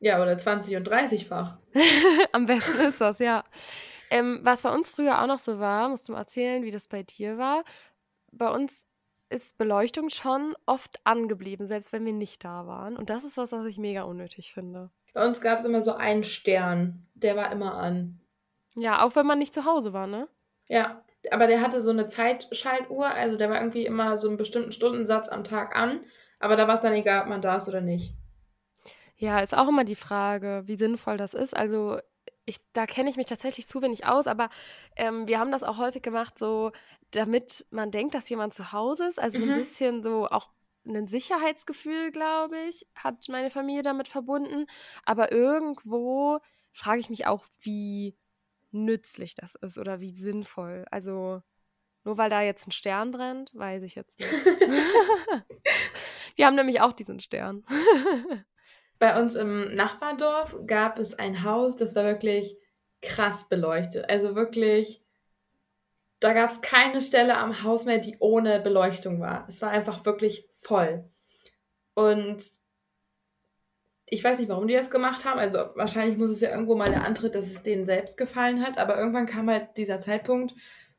Ja, oder 20 und 30-fach. Am besten ist das, ja. Ähm, was bei uns früher auch noch so war, musst du mal erzählen, wie das bei dir war. Bei uns ist Beleuchtung schon oft angeblieben, selbst wenn wir nicht da waren. Und das ist was, was ich mega unnötig finde. Bei uns gab es immer so einen Stern, der war immer an. Ja, auch wenn man nicht zu Hause war, ne? Ja aber der hatte so eine Zeitschaltuhr, also der war irgendwie immer so einen bestimmten Stundensatz am Tag an, aber da war es dann egal, ob man da ist oder nicht. Ja, ist auch immer die Frage, wie sinnvoll das ist. Also ich, da kenne ich mich tatsächlich zu wenig aus, aber ähm, wir haben das auch häufig gemacht, so damit man denkt, dass jemand zu Hause ist. Also mhm. so ein mhm. bisschen so auch ein Sicherheitsgefühl, glaube ich, hat meine Familie damit verbunden. Aber irgendwo frage ich mich auch, wie nützlich das ist oder wie sinnvoll. Also nur weil da jetzt ein Stern brennt, weiß ich jetzt nicht. Wir haben nämlich auch diesen Stern. Bei uns im Nachbardorf gab es ein Haus, das war wirklich krass beleuchtet. Also wirklich, da gab es keine Stelle am Haus mehr, die ohne Beleuchtung war. Es war einfach wirklich voll. Und ich weiß nicht, warum die das gemacht haben. Also wahrscheinlich muss es ja irgendwo mal der Antritt, dass es denen selbst gefallen hat. Aber irgendwann kam halt dieser Zeitpunkt,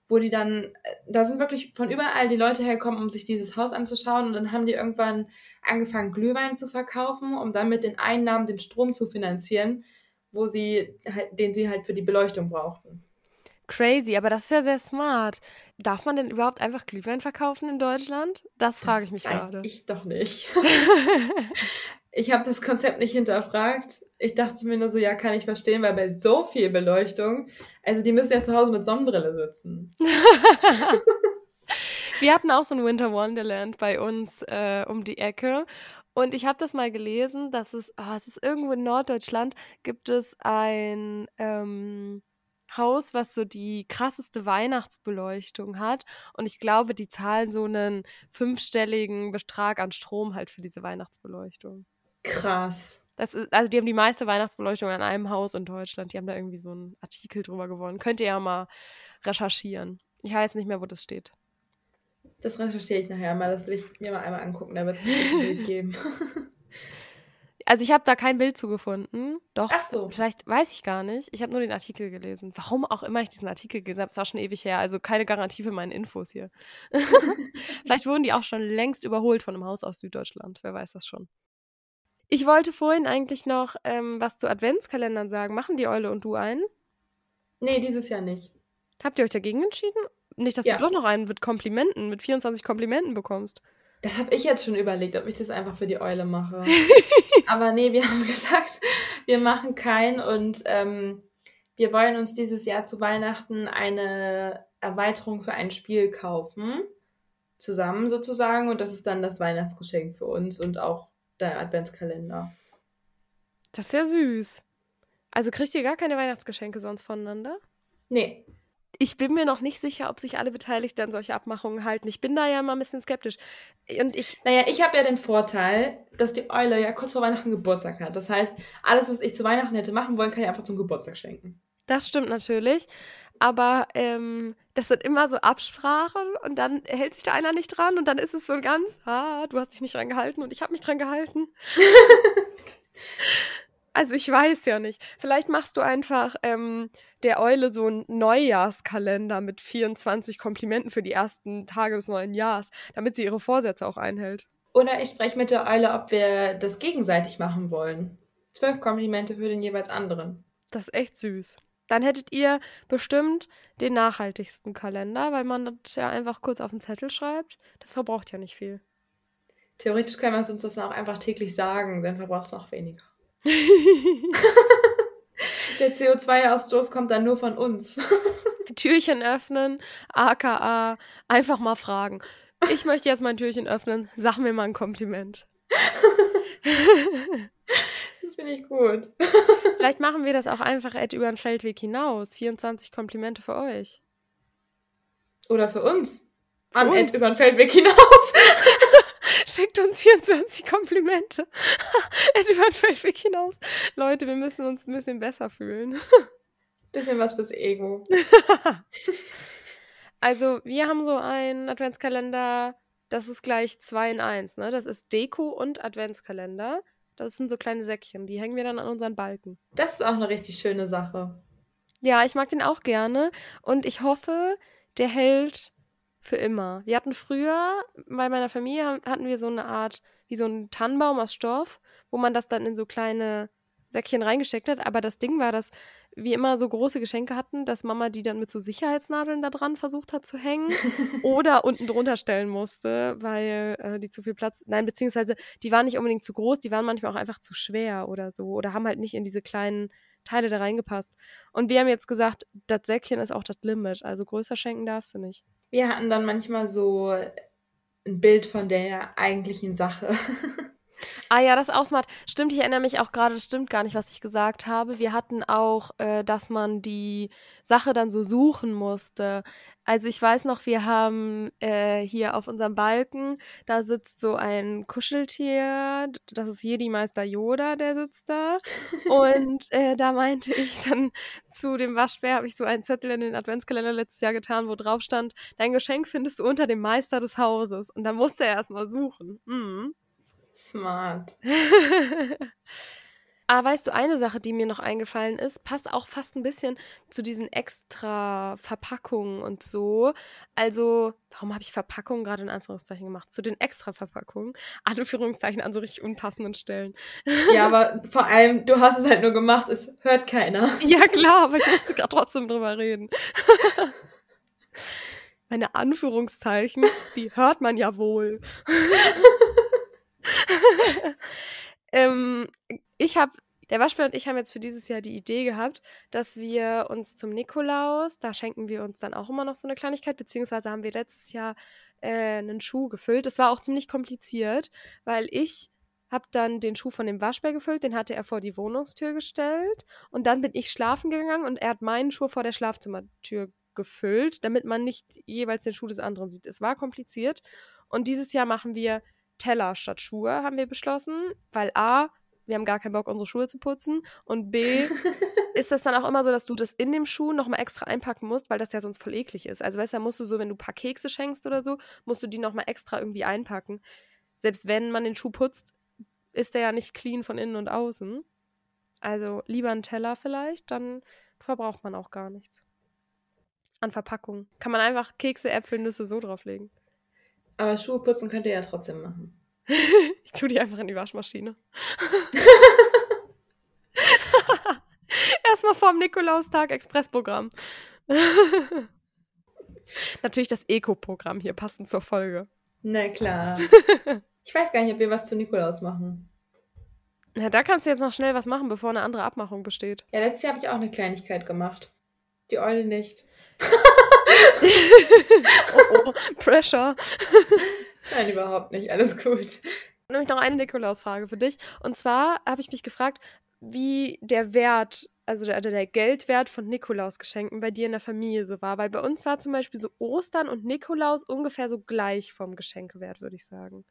wo die dann, äh, da sind wirklich von überall die Leute hergekommen, um sich dieses Haus anzuschauen und dann haben die irgendwann angefangen, Glühwein zu verkaufen, um dann mit den Einnahmen den Strom zu finanzieren, wo sie, halt, den sie halt für die Beleuchtung brauchten. Crazy, aber das ist ja sehr smart. Darf man denn überhaupt einfach Glühwein verkaufen in Deutschland? Das frage ich mich gerade. Ich doch nicht. ich habe das Konzept nicht hinterfragt. Ich dachte mir nur so, ja, kann ich verstehen, weil bei so viel Beleuchtung, also die müssen ja zu Hause mit Sonnenbrille sitzen. Wir hatten auch so ein Winter Wonderland bei uns äh, um die Ecke. Und ich habe das mal gelesen, dass es, oh, es ist irgendwo in Norddeutschland, gibt es ein ähm, Haus, was so die krasseste Weihnachtsbeleuchtung hat. Und ich glaube, die zahlen so einen fünfstelligen Betrag an Strom halt für diese Weihnachtsbeleuchtung. Krass. Das ist, also die haben die meiste Weihnachtsbeleuchtung an einem Haus in Deutschland. Die haben da irgendwie so einen Artikel drüber gewonnen. Könnt ihr ja mal recherchieren. Ich weiß nicht mehr, wo das steht. Das recherchiere ich nachher mal. Das will ich mir mal einmal angucken. Da wird es ein Bild geben. Also ich habe da kein Bild zu gefunden. Doch, Ach so. vielleicht weiß ich gar nicht. Ich habe nur den Artikel gelesen. Warum auch immer ich diesen Artikel gelesen habe, ist auch schon ewig her. Also keine Garantie für meine Infos hier. vielleicht wurden die auch schon längst überholt von einem Haus aus Süddeutschland. Wer weiß das schon. Ich wollte vorhin eigentlich noch ähm, was zu Adventskalendern sagen. Machen die Eule und du einen? Nee, dieses Jahr nicht. Habt ihr euch dagegen entschieden? Nicht, dass Ja. du doch noch einen mit Komplimenten, mit 24 Komplimenten bekommst. Das habe ich jetzt schon überlegt, ob ich das einfach für die Eule mache. Aber nee, wir haben gesagt, wir machen keinen und ähm, wir wollen uns dieses Jahr zu Weihnachten eine Erweiterung für ein Spiel kaufen. Zusammen sozusagen. Und das ist dann das Weihnachtsgeschenk für uns und auch der Adventskalender. Das ist ja süß. Also kriegt ihr gar keine Weihnachtsgeschenke sonst voneinander? Nee, Ich bin mir noch nicht sicher, ob sich alle Beteiligten an solche Abmachungen halten. Ich bin da ja mal ein bisschen skeptisch. Und ich, Naja, ich habe ja den Vorteil, dass die Eule ja kurz vor Weihnachten Geburtstag hat. Das heißt, alles, was ich zu Weihnachten hätte machen wollen, kann ich einfach zum Geburtstag schenken. Das stimmt natürlich. Aber ähm, das sind immer so Absprachen und dann hält sich da einer nicht dran und dann ist es so ganz, ah, du hast dich nicht dran gehalten und ich habe mich dran gehalten. Also ich weiß ja nicht. Vielleicht machst du einfach ähm, der Eule so einen Neujahrskalender mit 24 Komplimenten für die ersten Tage des neuen Jahres, damit sie ihre Vorsätze auch einhält. Oder ich spreche mit der Eule, ob wir das gegenseitig machen wollen. Zwölf Komplimente für den jeweils anderen. Das ist echt süß. Dann hättet ihr bestimmt den nachhaltigsten Kalender, weil man das ja einfach kurz auf den Zettel schreibt. Das verbraucht ja nicht viel. Theoretisch können wir uns das dann auch einfach täglich sagen, dann verbraucht es noch weniger. Der CO2-Ausstoß kommt dann nur von uns. Türchen öffnen, aka einfach mal fragen. Ich möchte jetzt mein Türchen öffnen, sag mir mal ein Kompliment. Finde ich gut. Vielleicht machen wir das auch einfach Ed über den Feldweg hinaus. 24 Komplimente für euch. Oder für uns. Für An uns. Ed über den Feldweg hinaus. Schickt uns 24 Komplimente. Ed über den Feldweg hinaus. Leute, wir müssen uns ein bisschen besser fühlen. Bisschen was fürs Ego. Also, wir haben so einen Adventskalender, das ist gleich 2 in 1, ne? Das ist Deko und Adventskalender. Das sind so kleine Säckchen, die hängen wir dann an unseren Balken. Das ist auch eine richtig schöne Sache. Ja, ich mag den auch gerne und ich hoffe, der hält für immer. Wir hatten früher, bei meiner Familie hatten wir so eine Art, wie so einen Tannenbaum aus Stoff, wo man das dann in so kleine Säckchen reingesteckt hat. Aber das Ding war, dass wir immer so große Geschenke hatten, dass Mama die dann mit so Sicherheitsnadeln da dran versucht hat zu hängen oder unten drunter stellen musste, weil äh, die zu viel Platz, nein, beziehungsweise die waren nicht unbedingt zu groß, die waren manchmal auch einfach zu schwer oder so oder haben halt nicht in diese kleinen Teile da reingepasst. Und wir haben jetzt gesagt, das Säckchen ist auch das Limit, also größer schenken darfst du nicht. Wir hatten dann manchmal so ein Bild von der eigentlichen Sache. Ah ja, das ist auch smart. Stimmt, ich erinnere mich auch gerade, das stimmt gar nicht, was ich gesagt habe. Wir hatten auch, äh, dass man die Sache dann so suchen musste. Also ich weiß noch, wir haben äh, hier auf unserem Balken, da sitzt so ein Kuscheltier, das ist Jedi-Meister Yoda, der sitzt da. Und äh, da meinte ich dann zu dem Waschbär, habe ich so einen Zettel in den Adventskalender letztes Jahr getan, wo drauf stand, dein Geschenk findest du unter dem Meister des Hauses. Und dann musste er erstmal suchen. Mhm. Smart. Aber weißt du, eine Sache, die mir noch eingefallen ist, passt auch fast ein bisschen zu diesen extra Verpackungen und so. Also, warum habe ich Verpackungen gerade in Anführungszeichen gemacht? Zu den extra Verpackungen. Anführungszeichen an so richtig unpassenden Stellen. Ja, aber vor allem, du hast es halt nur gemacht, es hört keiner. Ja, klar, aber ich musste gerade trotzdem drüber reden. Meine Anführungszeichen, die hört man ja wohl. ähm, ich habe, der Waschbär und ich haben jetzt für dieses Jahr die Idee gehabt, dass wir uns zum Nikolaus, da schenken wir uns dann auch immer noch so eine Kleinigkeit, beziehungsweise haben wir letztes Jahr äh, einen Schuh gefüllt. Das war auch ziemlich kompliziert, weil ich habe dann den Schuh von dem Waschbär gefüllt, den hatte er vor die Wohnungstür gestellt und dann bin ich schlafen gegangen und er hat meinen Schuh vor der Schlafzimmertür gefüllt, damit man nicht jeweils den Schuh des anderen sieht. Es war kompliziert und dieses Jahr machen wir Teller statt Schuhe, haben wir beschlossen, weil A, wir haben gar keinen Bock, unsere Schuhe zu putzen und B, ist das dann auch immer so, dass du das in dem Schuh nochmal extra einpacken musst, weil das ja sonst voll eklig ist. Also weißt du, musst du so, wenn du ein paar Kekse schenkst oder so, musst du die nochmal extra irgendwie einpacken. Selbst wenn man den Schuh putzt, ist der ja nicht clean von innen und außen. Also lieber einen Teller vielleicht, dann verbraucht man auch gar nichts. An Verpackung. Kann man einfach Kekse, Äpfel, Nüsse so drauflegen. Aber Schuhe putzen könnt ihr ja trotzdem machen. ich tue die einfach in die Waschmaschine. Erstmal vorm Nikolaustag Expressprogramm. Natürlich das Eco-Programm hier passend zur Folge. Na klar. Ich weiß gar nicht, ob wir was zu Nikolaus machen. Ja, da kannst du jetzt noch schnell was machen, bevor eine andere Abmachung besteht. Ja, letztes Jahr habe ich auch eine Kleinigkeit gemacht. Die Eule nicht. Oh, oh, Pressure. Nein, überhaupt nicht. Alles gut. Nämlich noch eine Nikolausfrage für dich. Und zwar habe ich mich gefragt, wie der Wert, also der, der Geldwert von Nikolausgeschenken bei dir in der Familie so war. Weil bei uns war zum Beispiel so Ostern und Nikolaus ungefähr so gleich vom Geschenkewert, würde ich sagen.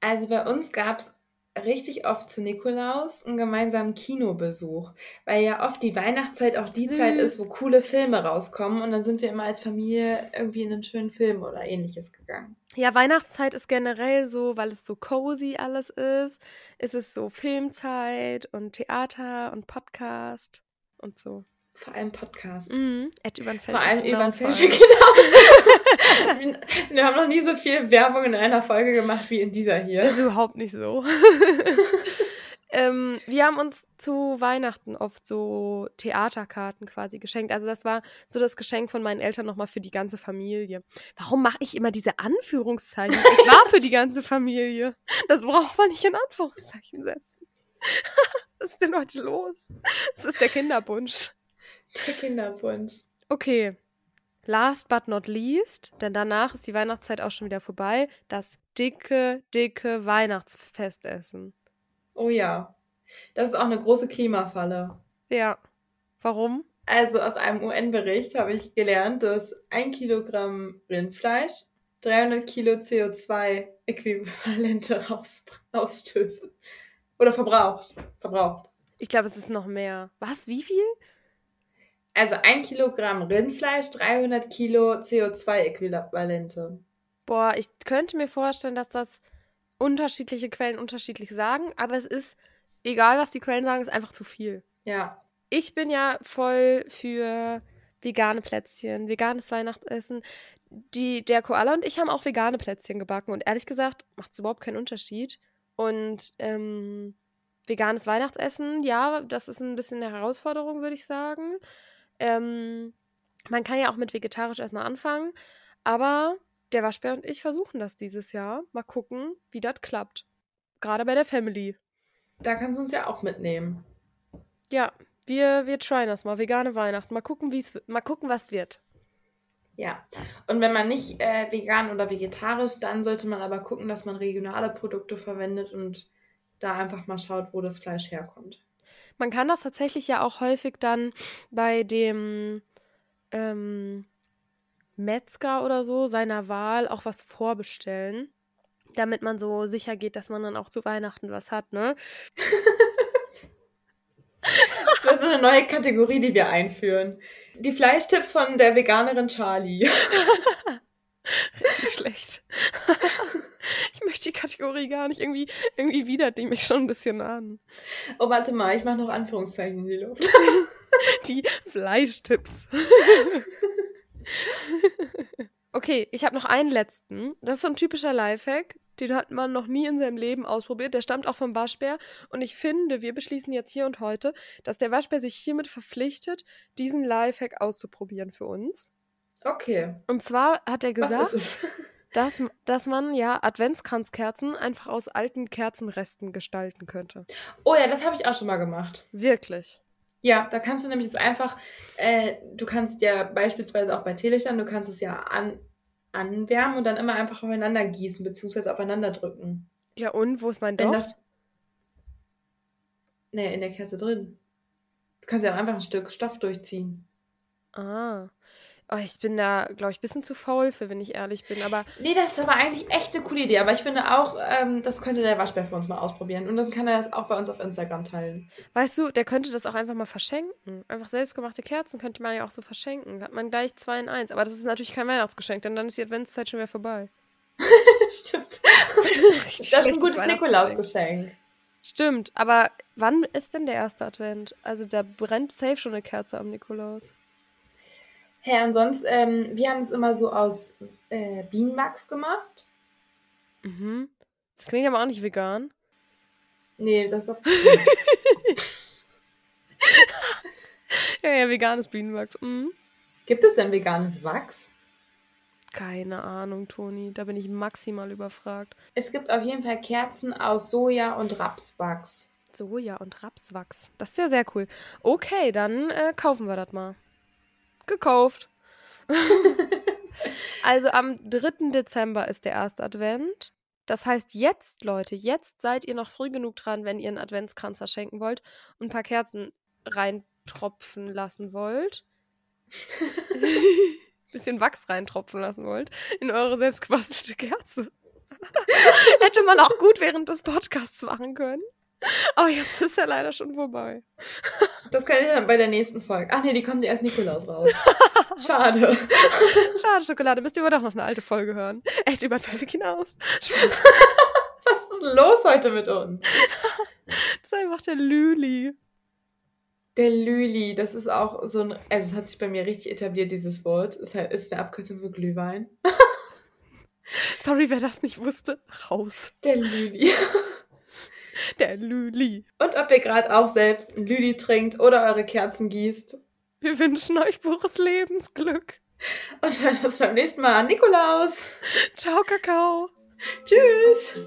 Also bei uns gab es richtig oft zu Nikolaus einen gemeinsamen Kinobesuch, weil ja oft die Weihnachtszeit auch die Süß. Zeit ist, wo coole Filme rauskommen und dann sind wir immer als Familie irgendwie in einen schönen Film oder ähnliches gegangen. Ja, Weihnachtszeit ist generell so, weil es so cozy alles ist. Es ist so Filmzeit und Theater und Podcast und so. Vor allem Podcast. Mhm. Vor allem über genau. Wir haben noch nie so viel Werbung in einer Folge gemacht wie in dieser hier. Das ist überhaupt nicht so. ähm, wir haben uns zu Weihnachten oft so Theaterkarten quasi geschenkt. Also das war so das Geschenk von meinen Eltern nochmal für die ganze Familie. Warum mache ich immer diese Anführungszeichen? Es war für die ganze Familie. Das braucht man nicht in Anführungszeichen setzen. Was ist denn heute los? Das ist der Kinderbunsch. Der Kinderbunsch. Okay, last but not least, denn danach ist die Weihnachtszeit auch schon wieder vorbei, das dicke, dicke Weihnachtsfestessen. Oh ja. Das ist auch eine große Klimafalle. Ja. Warum? Also aus einem UN-Bericht habe ich gelernt, dass ein Kilogramm Rindfleisch 300 Kilo CO2-Äquivalente raus, rausstößt. Oder verbraucht. Verbraucht. Ich glaube, es ist noch mehr. Was? Wie viel? Also ein Kilogramm Rindfleisch, 300 Kilo CO2-Äquivalente. Boah, ich könnte mir vorstellen, dass das unterschiedliche Quellen unterschiedlich sagen, aber es ist, egal was die Quellen sagen, ist einfach zu viel. Ja. Ich bin ja voll für vegane Plätzchen, veganes Weihnachtsessen. Die, der Koala und ich haben auch vegane Plätzchen gebacken und ehrlich gesagt macht es überhaupt keinen Unterschied. Und ähm, veganes Weihnachtsessen, ja, das ist ein bisschen eine Herausforderung, würde ich sagen. Ähm, man kann ja auch mit vegetarisch erstmal anfangen, aber der Waschbär und ich versuchen das dieses Jahr. Mal gucken, wie das klappt. Gerade bei der Family. Da kannst du uns ja auch mitnehmen. Ja, wir, wir tryen das mal. Vegane Weihnachten. Mal gucken, wie's, mal gucken, was wird. Ja, und wenn man nicht äh, vegan oder vegetarisch, dann sollte man aber gucken, dass man regionale Produkte verwendet und da einfach mal schaut, wo das Fleisch herkommt. Man kann das tatsächlich ja auch häufig dann bei dem ähm, Metzger oder so seiner Wahl auch was vorbestellen, damit man so sicher geht, dass man dann auch zu Weihnachten was hat, ne? Das wäre so eine neue Kategorie, die wir einführen. Die Fleischtipps von der Veganerin Charlie. Richtig schlecht. Möchte die Kategorie gar nicht. Irgendwie, irgendwie widert die mich schon ein bisschen an. Oh, warte mal, ich mache noch Anführungszeichen in die Luft. Die Fleischtipps. okay, ich habe noch einen letzten. Das ist so ein typischer Lifehack. Den hat man noch nie in seinem Leben ausprobiert. Der stammt auch vom Waschbär. Und ich finde, wir beschließen jetzt hier und heute, dass der Waschbär sich hiermit verpflichtet, diesen Lifehack auszuprobieren für uns. Okay. Und zwar hat er Was gesagt, ist es? Dass, dass man ja Adventskranzkerzen einfach aus alten Kerzenresten gestalten könnte. Oh ja, das habe ich auch schon mal gemacht. Wirklich. Ja, da kannst du nämlich jetzt einfach, äh, du kannst ja beispielsweise auch bei Teelichtern, du kannst es ja an, anwärmen und dann immer einfach aufeinander gießen, beziehungsweise aufeinander drücken. Ja, und wo ist mein Wenn das. Nee, in der Kerze drin. Du kannst ja auch einfach ein Stück Stoff durchziehen. Ah. Oh, ich bin da, glaube ich, ein bisschen zu faul für, wenn ich ehrlich bin. Aber Nee, das ist aber eigentlich echt eine coole Idee. Aber ich finde auch, ähm, das könnte der Waschbär für uns mal ausprobieren. Und dann kann er das auch bei uns auf Instagram teilen. weißt du, der könnte das auch einfach mal verschenken. Einfach selbstgemachte Kerzen könnte man ja auch so verschenken. Da hat man gleich zwei in eins. Aber das ist natürlich kein Weihnachtsgeschenk, denn dann ist die Adventszeit schon wieder vorbei. Stimmt. Das ist ein gutes. Nikolausgeschenk. Stimmt, aber wann ist denn der erste Advent? Also da brennt safe schon eine Kerze am Nikolaus. Hä, und sonst, ähm, wir haben es immer so aus äh, Bienenwachs gemacht. Mhm. Das klingt aber auch nicht vegan. Nee, das ist auf. Ja, ja, veganes Bienenwachs. Mhm. Gibt es denn veganes Wachs? Keine Ahnung, Toni. Da bin ich maximal überfragt. Es gibt auf jeden Fall Kerzen aus Soja und Rapswachs. Soja und Rapswachs. Das ist ja sehr cool. Okay, dann äh, kaufen wir das mal. Gekauft. also am 3. Dezember ist der erste Advent. Das heißt, jetzt, Leute, jetzt seid ihr noch früh genug dran, wenn ihr einen Adventskranz verschenken wollt und ein paar Kerzen reintropfen lassen wollt. Bisschen Wachs reintropfen lassen wollt in eure selbstgebastelte Kerze. Hätte man auch gut während des Podcasts machen können. Aber jetzt ist er leider schon vorbei. Das kann ich dann bei der nächsten Folge. Ach nee, die kommt erst Nikolaus raus. Schade. Schade, Schokolade. Müsst ihr aber doch noch eine alte Folge hören. Echt über Fellig hinaus. Spaß. Was ist denn los heute mit uns? Das ist einfach der Lüli. Der Lüli, das ist auch so ein. Also, es hat sich bei mir richtig etabliert, dieses Wort. Es ist eine Abkürzung für Glühwein. Sorry, wer das nicht wusste. Raus. Der Lüli. Der Lüli. Und ob ihr gerade auch selbst Lüli trinkt oder eure Kerzen gießt. Wir wünschen euch pures Lebensglück. Und hören uns beim nächsten Mal an Nikolaus. Ciao, Kakao. Tschüss.